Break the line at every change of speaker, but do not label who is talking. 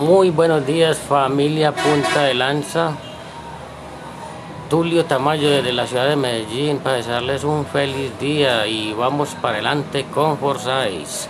Muy buenos días familia Punta de Lanza. Tulio Tamayo desde la ciudad de Medellín para desearles un feliz día y vamos para adelante con Forza